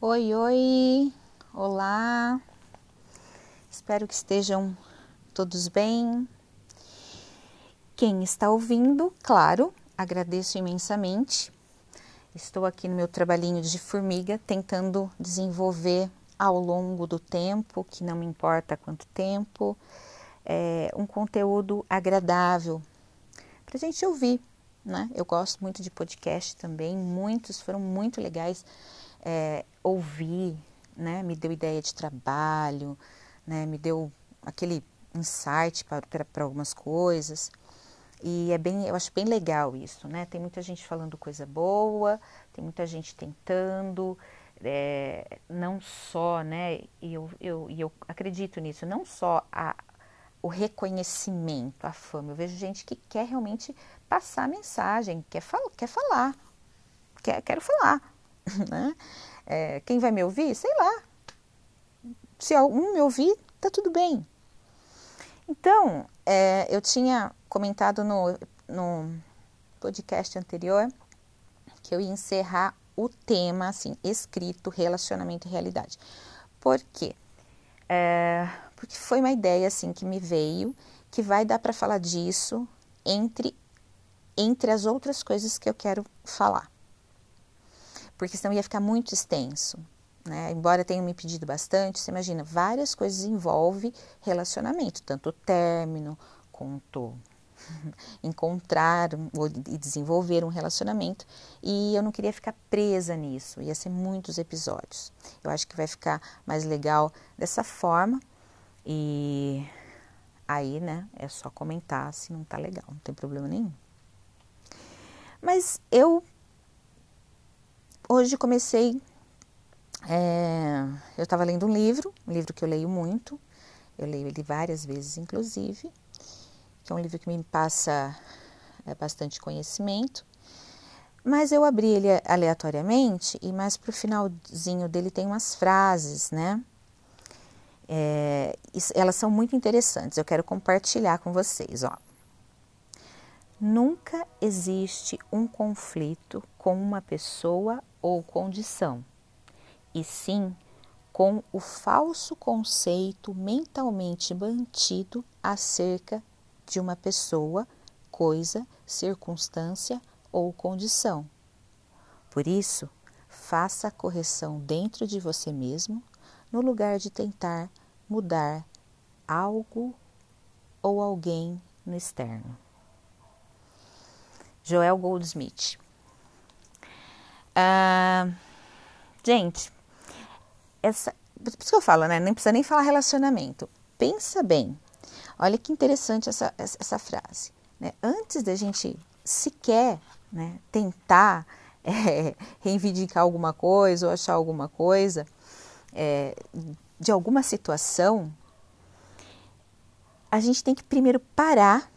Oi, oi, olá, espero que estejam todos bem. Quem está ouvindo, claro, agradeço imensamente. Estou aqui no meu trabalhinho de formiga, tentando desenvolver ao longo do tempo, que não me importa quanto tempo, é, um conteúdo agradável para a gente ouvir. Né? Eu gosto muito de podcast também, muitos foram muito legais é, ouvir, né? Me deu ideia de trabalho, né? Me deu aquele insight para algumas coisas. E é bem, eu acho bem legal isso, né? Tem muita gente falando coisa boa, tem muita gente tentando, é, não só, né? E eu, eu, eu acredito nisso, não só a, o reconhecimento, a fama. Eu vejo gente que quer realmente passar a mensagem, quer, fal quer falar, quer, quero falar. Né? É, quem vai me ouvir? Sei lá. Se algum me ouvir, tá tudo bem. Então, é, eu tinha comentado no, no podcast anterior que eu ia encerrar o tema, assim, escrito, relacionamento e realidade. Por quê? É, porque foi uma ideia, assim, que me veio, que vai dar para falar disso entre, entre as outras coisas que eu quero falar porque senão ia ficar muito extenso. Né? Embora tenha me pedido bastante, você imagina, várias coisas envolvem relacionamento, tanto o término quanto encontrar e desenvolver um relacionamento. E eu não queria ficar presa nisso, ia ser muitos episódios. Eu acho que vai ficar mais legal dessa forma. E aí, né, é só comentar se não tá legal, não tem problema nenhum. Mas eu hoje comecei. É, eu estava lendo um livro, um livro que eu leio muito, eu leio ele várias vezes, inclusive, que é um livro que me passa é, bastante conhecimento. Mas eu abri ele aleatoriamente e mais para o finalzinho dele tem umas frases, né? É, elas são muito interessantes, eu quero compartilhar com vocês, ó. Nunca existe um conflito com uma pessoa ou condição, e sim com o falso conceito mentalmente mantido acerca de uma pessoa, coisa, circunstância ou condição. Por isso, faça a correção dentro de você mesmo, no lugar de tentar mudar algo ou alguém no externo. Joel Goldsmith ah, gente, essa, por isso que eu falo, né? Nem precisa nem falar relacionamento. Pensa bem. Olha que interessante essa, essa frase. Né? Antes da gente sequer né, tentar é, reivindicar alguma coisa ou achar alguma coisa é, de alguma situação, a gente tem que primeiro parar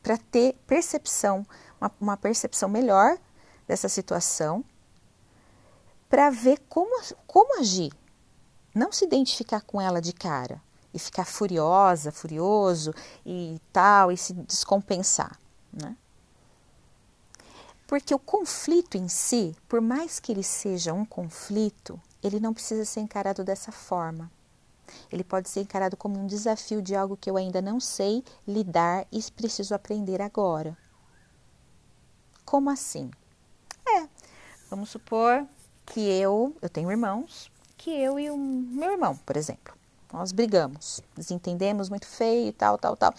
para ter percepção, uma, uma percepção melhor dessa situação para ver como, como agir. Não se identificar com ela de cara e ficar furiosa, furioso e tal, e se descompensar. Né? Porque o conflito em si, por mais que ele seja um conflito, ele não precisa ser encarado dessa forma. Ele pode ser encarado como um desafio de algo que eu ainda não sei lidar e preciso aprender agora. Como assim? Vamos supor que eu, eu tenho irmãos, que eu e o meu irmão, por exemplo, nós brigamos, desentendemos muito feio, tal, tal, tal.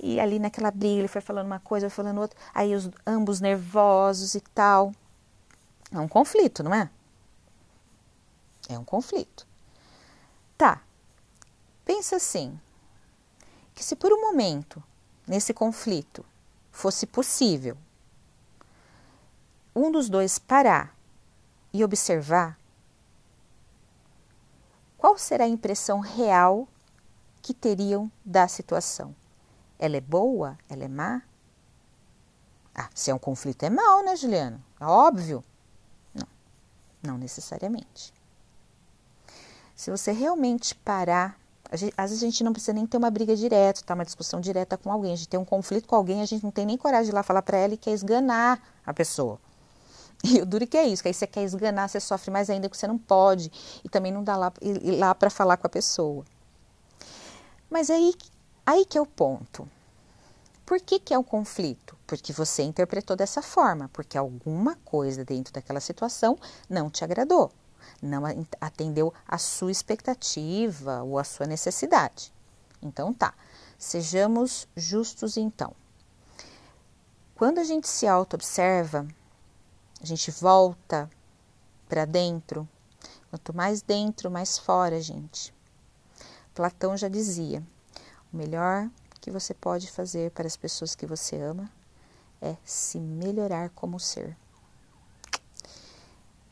E ali naquela briga ele foi falando uma coisa, foi falando outra, aí os ambos nervosos e tal. É um conflito, não é? É um conflito. Tá. Pensa assim, que se por um momento nesse conflito fosse possível um dos dois parar e observar, qual será a impressão real que teriam da situação? Ela é boa? Ela é má? Ah, se é um conflito é mal, né, Juliana? É óbvio. Não, não necessariamente. Se você realmente parar, às vezes a gente não precisa nem ter uma briga direta, tá? Uma discussão direta com alguém. A gente tem um conflito com alguém, a gente não tem nem coragem de ir lá falar para ela e quer esganar a pessoa. E o duro que é isso, que aí você quer esganar, você sofre mais ainda, porque você não pode. E também não dá lá, lá para falar com a pessoa. Mas aí, aí que é o ponto. Por que, que é o conflito? Porque você interpretou dessa forma, porque alguma coisa dentro daquela situação não te agradou, não atendeu a sua expectativa ou a sua necessidade. Então tá, sejamos justos então. Quando a gente se auto-observa, a gente volta para dentro. Quanto mais dentro, mais fora, gente. Platão já dizia: o melhor que você pode fazer para as pessoas que você ama é se melhorar como ser.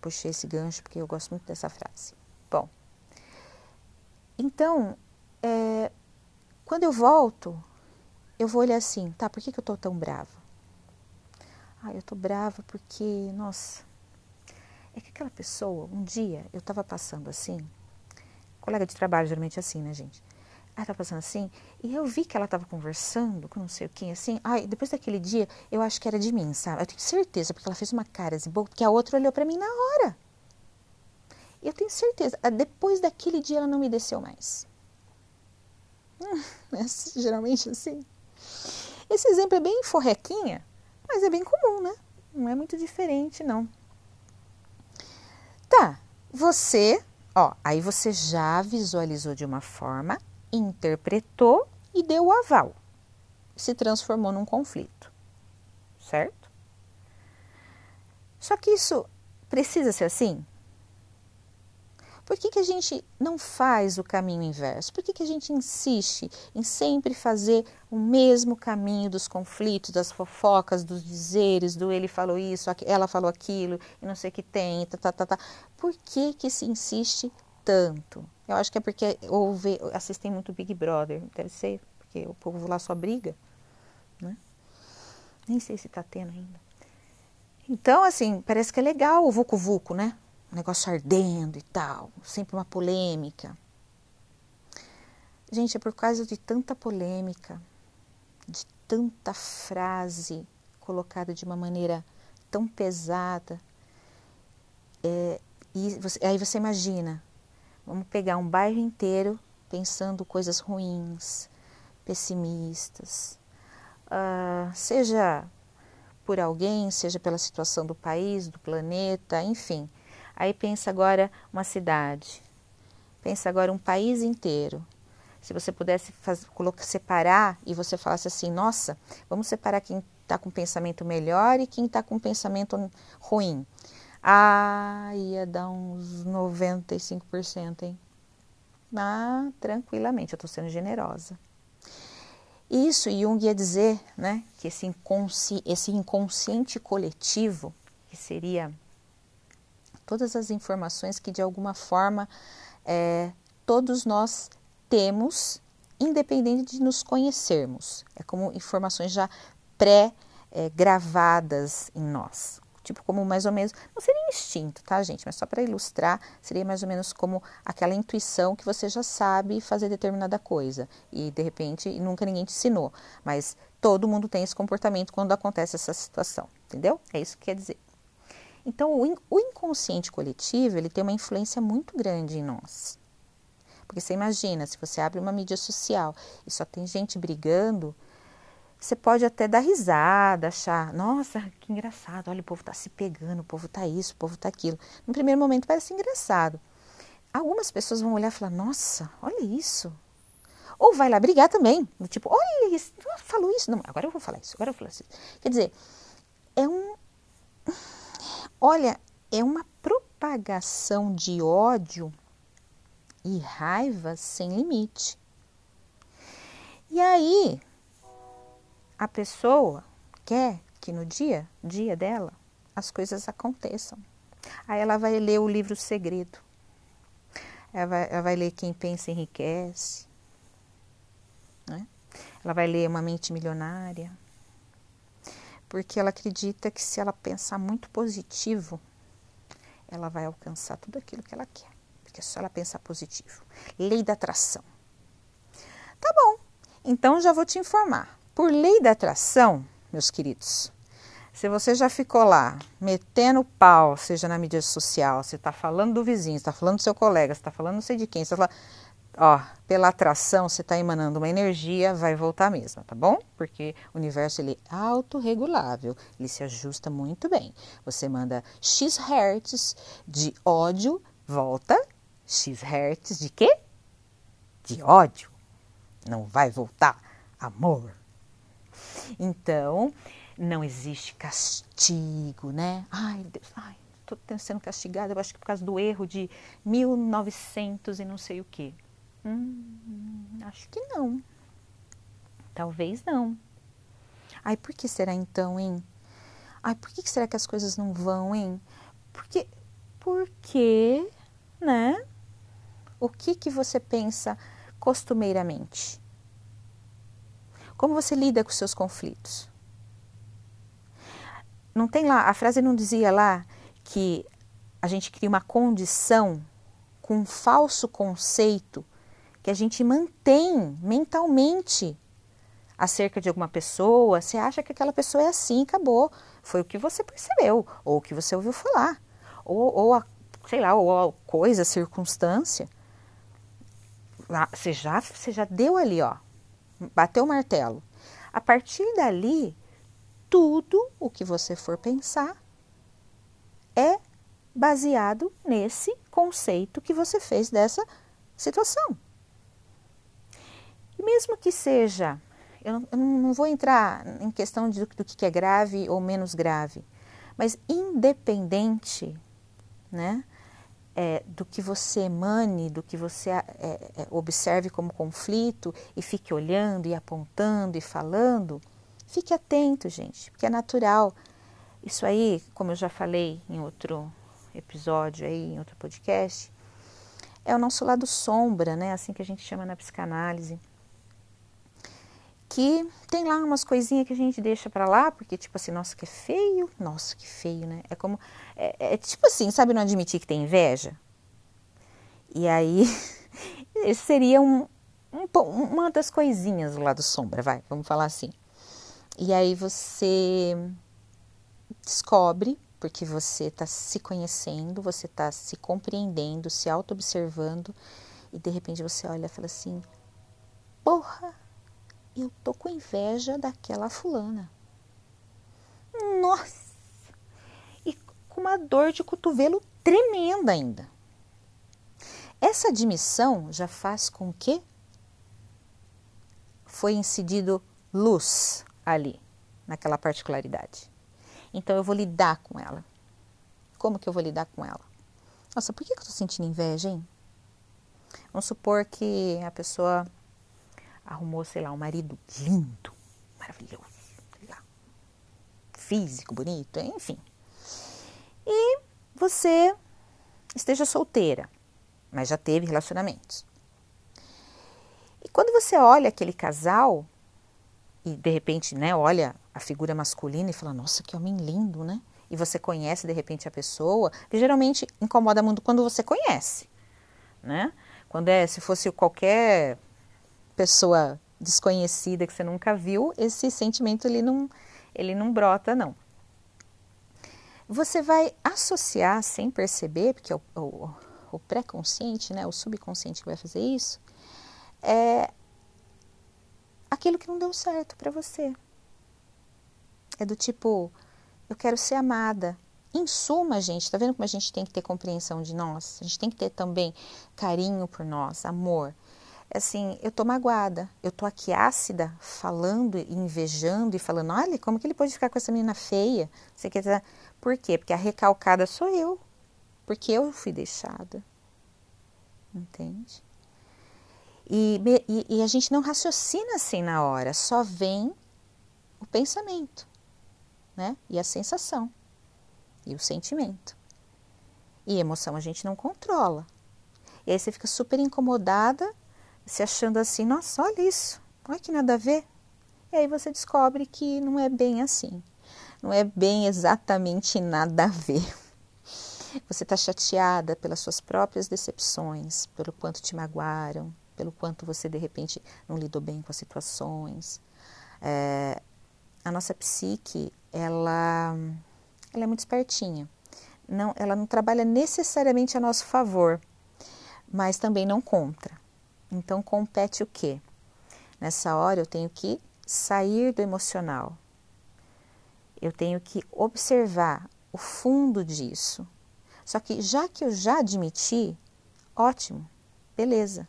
Puxei esse gancho porque eu gosto muito dessa frase. Bom, então, é, quando eu volto, eu vou olhar assim, tá, por que, que eu tô tão brava? Ah, eu tô brava porque, nossa, é que aquela pessoa, um dia eu tava passando assim, colega de trabalho geralmente é assim, né, gente? ela estava passando assim, e eu vi que ela estava conversando com não sei quem, assim. Ai, depois daquele dia, eu acho que era de mim, sabe? Eu tenho certeza, porque ela fez uma cara assim, porque a outra olhou para mim na hora. Eu tenho certeza, depois daquele dia ela não me desceu mais. Hum, é geralmente assim. Esse exemplo é bem forrequinha, mas é bem comum, né? Não é muito diferente, não. Tá, você, ó, aí você já visualizou de uma forma interpretou e deu o aval. Se transformou num conflito. Certo? Só que isso precisa ser assim? Por que, que a gente não faz o caminho inverso? Por que, que a gente insiste em sempre fazer o mesmo caminho dos conflitos, das fofocas, dos dizeres, do ele falou isso, ela falou aquilo, e não sei o que tem, tá, tá, tá, tá. Por que, que se insiste tanto? Eu acho que é porque ouve, assistem muito Big Brother, deve ser, porque o povo lá só briga, né? Nem sei se tá tendo ainda. Então, assim, parece que é legal o Vucu Vucu, né? Negócio ardendo e tal, sempre uma polêmica. Gente, é por causa de tanta polêmica, de tanta frase colocada de uma maneira tão pesada. É, e você, aí você imagina Vamos pegar um bairro inteiro pensando coisas ruins, pessimistas, uh, seja por alguém, seja pela situação do país, do planeta, enfim. Aí pensa agora uma cidade, pensa agora um país inteiro. Se você pudesse fazer, separar e você falasse assim, nossa, vamos separar quem está com pensamento melhor e quem está com pensamento ruim. Ah, ia dar uns 95%, hein? Ah, tranquilamente, eu estou sendo generosa. Isso Jung ia dizer, né, que esse, inconsci esse inconsciente coletivo, que seria todas as informações que de alguma forma é, todos nós temos, independente de nos conhecermos. É como informações já pré-gravadas é, em nós tipo como mais ou menos, não seria instinto, tá, gente? Mas só para ilustrar, seria mais ou menos como aquela intuição que você já sabe fazer determinada coisa e de repente nunca ninguém te ensinou, mas todo mundo tem esse comportamento quando acontece essa situação, entendeu? É isso que quer dizer. Então, o inconsciente coletivo, ele tem uma influência muito grande em nós. Porque você imagina, se você abre uma mídia social e só tem gente brigando, você pode até dar risada, achar, nossa, que engraçado, olha, o povo está se pegando, o povo está isso, o povo está aquilo. No primeiro momento parece engraçado. Algumas pessoas vão olhar e falar, nossa, olha isso. Ou vai lá brigar também, do tipo, olha isso, falou isso. Não, agora eu vou falar isso, agora eu vou falar isso. Quer dizer, é um. Olha, é uma propagação de ódio e raiva sem limite. E aí, a pessoa quer que no dia, dia dela, as coisas aconteçam. Aí ela vai ler o livro Segredo. Ela vai, ela vai ler Quem Pensa Enriquece. Né? Ela vai ler Uma Mente Milionária. Porque ela acredita que se ela pensar muito positivo, ela vai alcançar tudo aquilo que ela quer. Porque é só ela pensar positivo. Lei da atração. Tá bom. Então já vou te informar. Por lei da atração, meus queridos, Se você já ficou lá metendo pau, seja na mídia social, você está falando do vizinho, está falando do seu colega, você está falando não sei de quem, você tá falando, ó, pela atração, você está emanando uma energia, vai voltar mesmo, tá bom? Porque o universo ele é autorregulável, ele se ajusta muito bem. Você manda X hertz de ódio, volta X hertz de quê? De ódio. Não vai voltar amor. Então, não existe castigo, né? Ai, Deus, ai, estou sendo castigada, eu acho que por causa do erro de 1900 e não sei o quê. Hum, acho que não. Talvez não. Ai, por que será então, hein? Ai, por que será que as coisas não vão, hein? Porque, porque, né? O que que você pensa costumeiramente? Como você lida com seus conflitos? Não tem lá, a frase não dizia lá que a gente cria uma condição com um falso conceito que a gente mantém mentalmente acerca de alguma pessoa, você acha que aquela pessoa é assim, acabou. Foi o que você percebeu, ou o que você ouviu falar, ou, ou a, sei lá, ou a coisa, a circunstância. Você já, você já deu ali, ó, bateu o martelo. A partir dali, tudo o que você for pensar é baseado nesse conceito que você fez dessa situação. E mesmo que seja, eu não, vou entrar em questão de, do que é grave ou menos grave, mas independente né, é, do que você emane, do que você é, é, observe como conflito e fique olhando e apontando e falando, fique atento, gente, porque é natural. Isso aí, como eu já falei em outro episódio aí, em outro podcast, é o nosso lado sombra, né? Assim que a gente chama na psicanálise que tem lá umas coisinhas que a gente deixa para lá, porque tipo assim, nossa, que feio, nossa, que feio, né? É como, é, é tipo assim, sabe não admitir que tem inveja? E aí, esse seria um, um, uma das coisinhas do lado sombra, vai, vamos falar assim. E aí você descobre, porque você está se conhecendo, você está se compreendendo, se auto-observando, e de repente você olha e fala assim, porra, eu tô com inveja daquela fulana. Nossa! E com uma dor de cotovelo tremenda ainda. Essa admissão já faz com que foi incidido luz ali, naquela particularidade. Então eu vou lidar com ela. Como que eu vou lidar com ela? Nossa, por que eu tô sentindo inveja, hein? Vamos supor que a pessoa arrumou, sei lá, um marido lindo, maravilhoso, lá, físico, bonito, enfim. E você esteja solteira, mas já teve relacionamentos. E quando você olha aquele casal e de repente, né, olha a figura masculina e fala: "Nossa, que homem lindo", né? E você conhece de repente a pessoa, que geralmente incomoda muito quando você conhece, né? Quando é, se fosse qualquer pessoa desconhecida que você nunca viu, esse sentimento ele não, ele não brota, não. Você vai associar sem perceber, porque é o, o, o pré-consciente, né, o subconsciente que vai fazer isso, é aquilo que não deu certo para você. É do tipo, eu quero ser amada. Em suma, gente, tá vendo como a gente tem que ter compreensão de nós? A gente tem que ter também carinho por nós, amor assim, eu tô magoada, eu tô aqui ácida, falando invejando e falando, olha, como que ele pode ficar com essa menina feia? Você quer dizer, por quê? Porque a recalcada sou eu, porque eu fui deixada, entende? E, e, e a gente não raciocina assim na hora, só vem o pensamento, né? E a sensação, e o sentimento. E emoção a gente não controla. E aí você fica super incomodada se achando assim, nossa, olha isso, olha que nada a ver. E aí você descobre que não é bem assim, não é bem exatamente nada a ver. Você está chateada pelas suas próprias decepções, pelo quanto te magoaram, pelo quanto você de repente não lidou bem com as situações. É, a nossa psique ela, ela é muito espertinha. Não, ela não trabalha necessariamente a nosso favor, mas também não contra. Então compete o quê? Nessa hora eu tenho que sair do emocional. Eu tenho que observar o fundo disso. Só que já que eu já admiti, ótimo, beleza.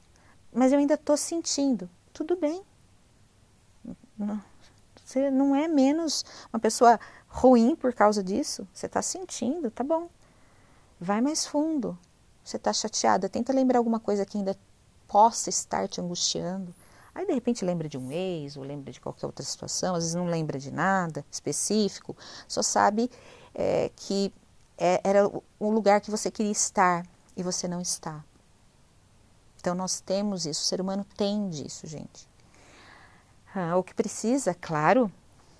Mas eu ainda estou sentindo, tudo bem. Você não é menos uma pessoa ruim por causa disso. Você está sentindo, tá bom. Vai mais fundo. Você está chateada, tenta lembrar alguma coisa que ainda possa estar te angustiando. Aí de repente lembra de um ex, ou lembra de qualquer outra situação, às vezes não lembra de nada específico, só sabe é, que é, era o lugar que você queria estar e você não está. Então nós temos isso, o ser humano tem disso, gente. Ah, o que precisa, claro,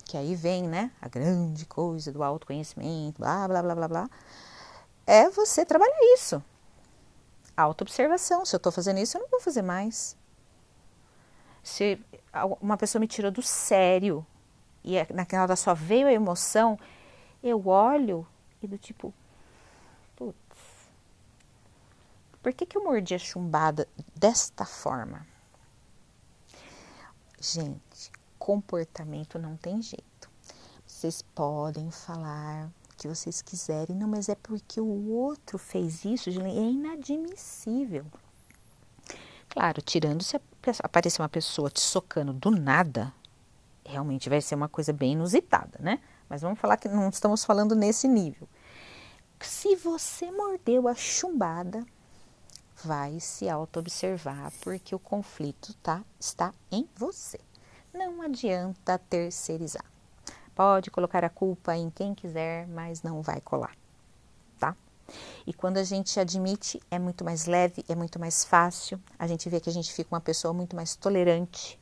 que aí vem, né, a grande coisa do autoconhecimento, blá, blá, blá, blá, blá, é você trabalhar isso. Autoobservação. Se eu estou fazendo isso, eu não vou fazer mais. Se uma pessoa me tirou do sério e é, naquela hora só veio a emoção, eu olho e do tipo, putz, por que, que eu mordi a chumbada desta forma? Gente, comportamento não tem jeito. Vocês podem falar que vocês quiserem, não, mas é porque o outro fez isso, é inadmissível. Claro, tirando se aparecer uma pessoa te socando do nada, realmente vai ser uma coisa bem inusitada, né? Mas vamos falar que não estamos falando nesse nível. Se você mordeu a chumbada, vai se auto-observar, porque o conflito tá, está em você. Não adianta terceirizar. Pode colocar a culpa em quem quiser, mas não vai colar, tá? E quando a gente admite, é muito mais leve, é muito mais fácil. A gente vê que a gente fica uma pessoa muito mais tolerante.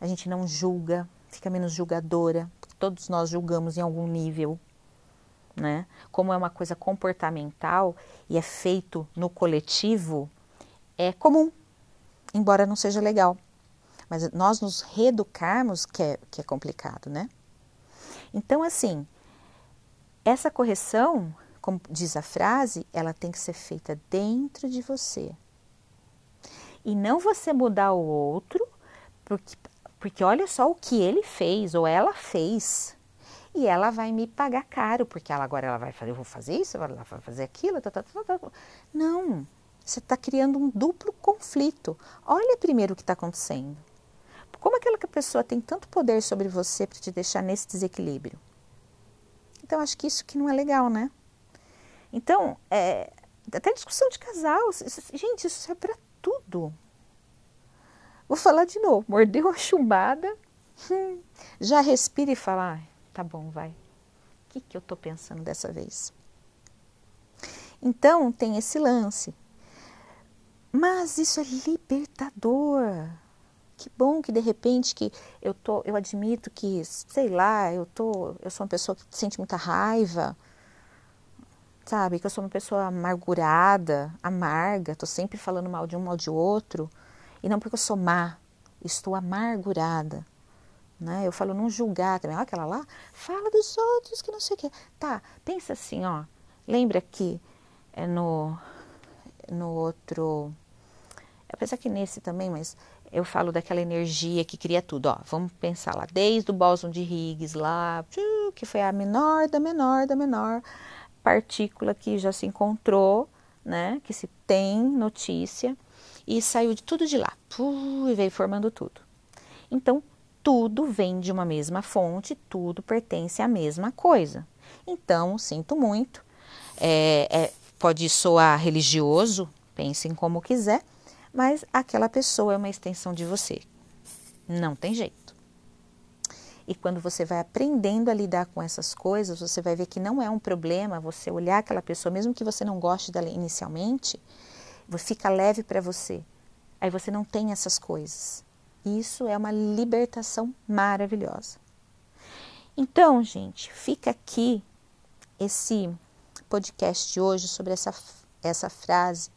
A gente não julga, fica menos julgadora. Todos nós julgamos em algum nível, né? Como é uma coisa comportamental e é feito no coletivo, é comum, embora não seja legal. Mas nós nos reeducarmos que é, que é complicado, né? Então, assim, essa correção, como diz a frase, ela tem que ser feita dentro de você. E não você mudar o outro, porque, porque olha só o que ele fez ou ela fez e ela vai me pagar caro, porque ela agora ela vai fazer, eu vou fazer isso, ela vai fazer aquilo. Tá, tá, tá, tá. tá. Não, você está criando um duplo conflito. Olha primeiro o que está acontecendo. Como aquela pessoa tem tanto poder sobre você para te deixar nesse desequilíbrio? Então, acho que isso que não é legal, né? Então, é, até discussão de casal, gente, isso é para tudo. Vou falar de novo, mordeu a chumbada, hum, já respira e fala, ah, Tá bom, vai. O que, que eu tô pensando dessa vez? Então, tem esse lance. Mas isso é libertador. Que bom que de repente que eu tô, eu admito que, sei lá, eu tô, eu sou uma pessoa que sente muita raiva, sabe? Que eu sou uma pessoa amargurada, amarga, tô sempre falando mal de um, mal de outro, e não porque eu sou má, estou amargurada. Né? Eu falo não julgar também. Olha aquela lá, fala dos outros que não sei o quê. Tá, pensa assim, ó. Lembra que é no, no outro. Apesar que nesse também, mas eu falo daquela energia que cria tudo. Ó, vamos pensar lá, desde o bóson de Higgs lá, que foi a menor da menor da menor partícula que já se encontrou, né? Que se tem notícia e saiu de tudo de lá, e veio formando tudo. Então, tudo vem de uma mesma fonte, tudo pertence à mesma coisa. Então, sinto muito, é, é, pode soar religioso, pensem como quiser, mas aquela pessoa é uma extensão de você. Não tem jeito. E quando você vai aprendendo a lidar com essas coisas, você vai ver que não é um problema você olhar aquela pessoa, mesmo que você não goste dela inicialmente, fica leve para você. Aí você não tem essas coisas. Isso é uma libertação maravilhosa. Então, gente, fica aqui esse podcast de hoje sobre essa, essa frase,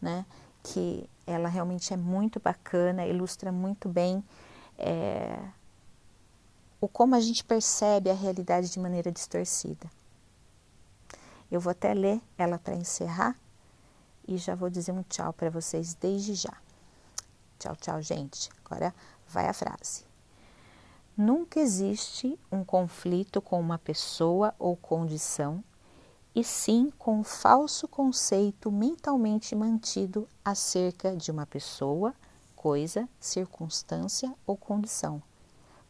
né? Que ela realmente é muito bacana, ilustra muito bem é, o como a gente percebe a realidade de maneira distorcida. Eu vou até ler ela para encerrar e já vou dizer um tchau para vocês desde já. Tchau, tchau, gente. Agora vai a frase. Nunca existe um conflito com uma pessoa ou condição, e sim com um falso conceito mentalmente mantido acerca de uma pessoa, coisa, circunstância ou condição.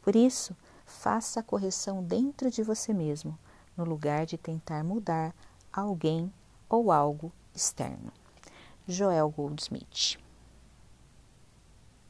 Por isso, faça a correção dentro de você mesmo, no lugar de tentar mudar alguém ou algo externo. Joel Goldsmith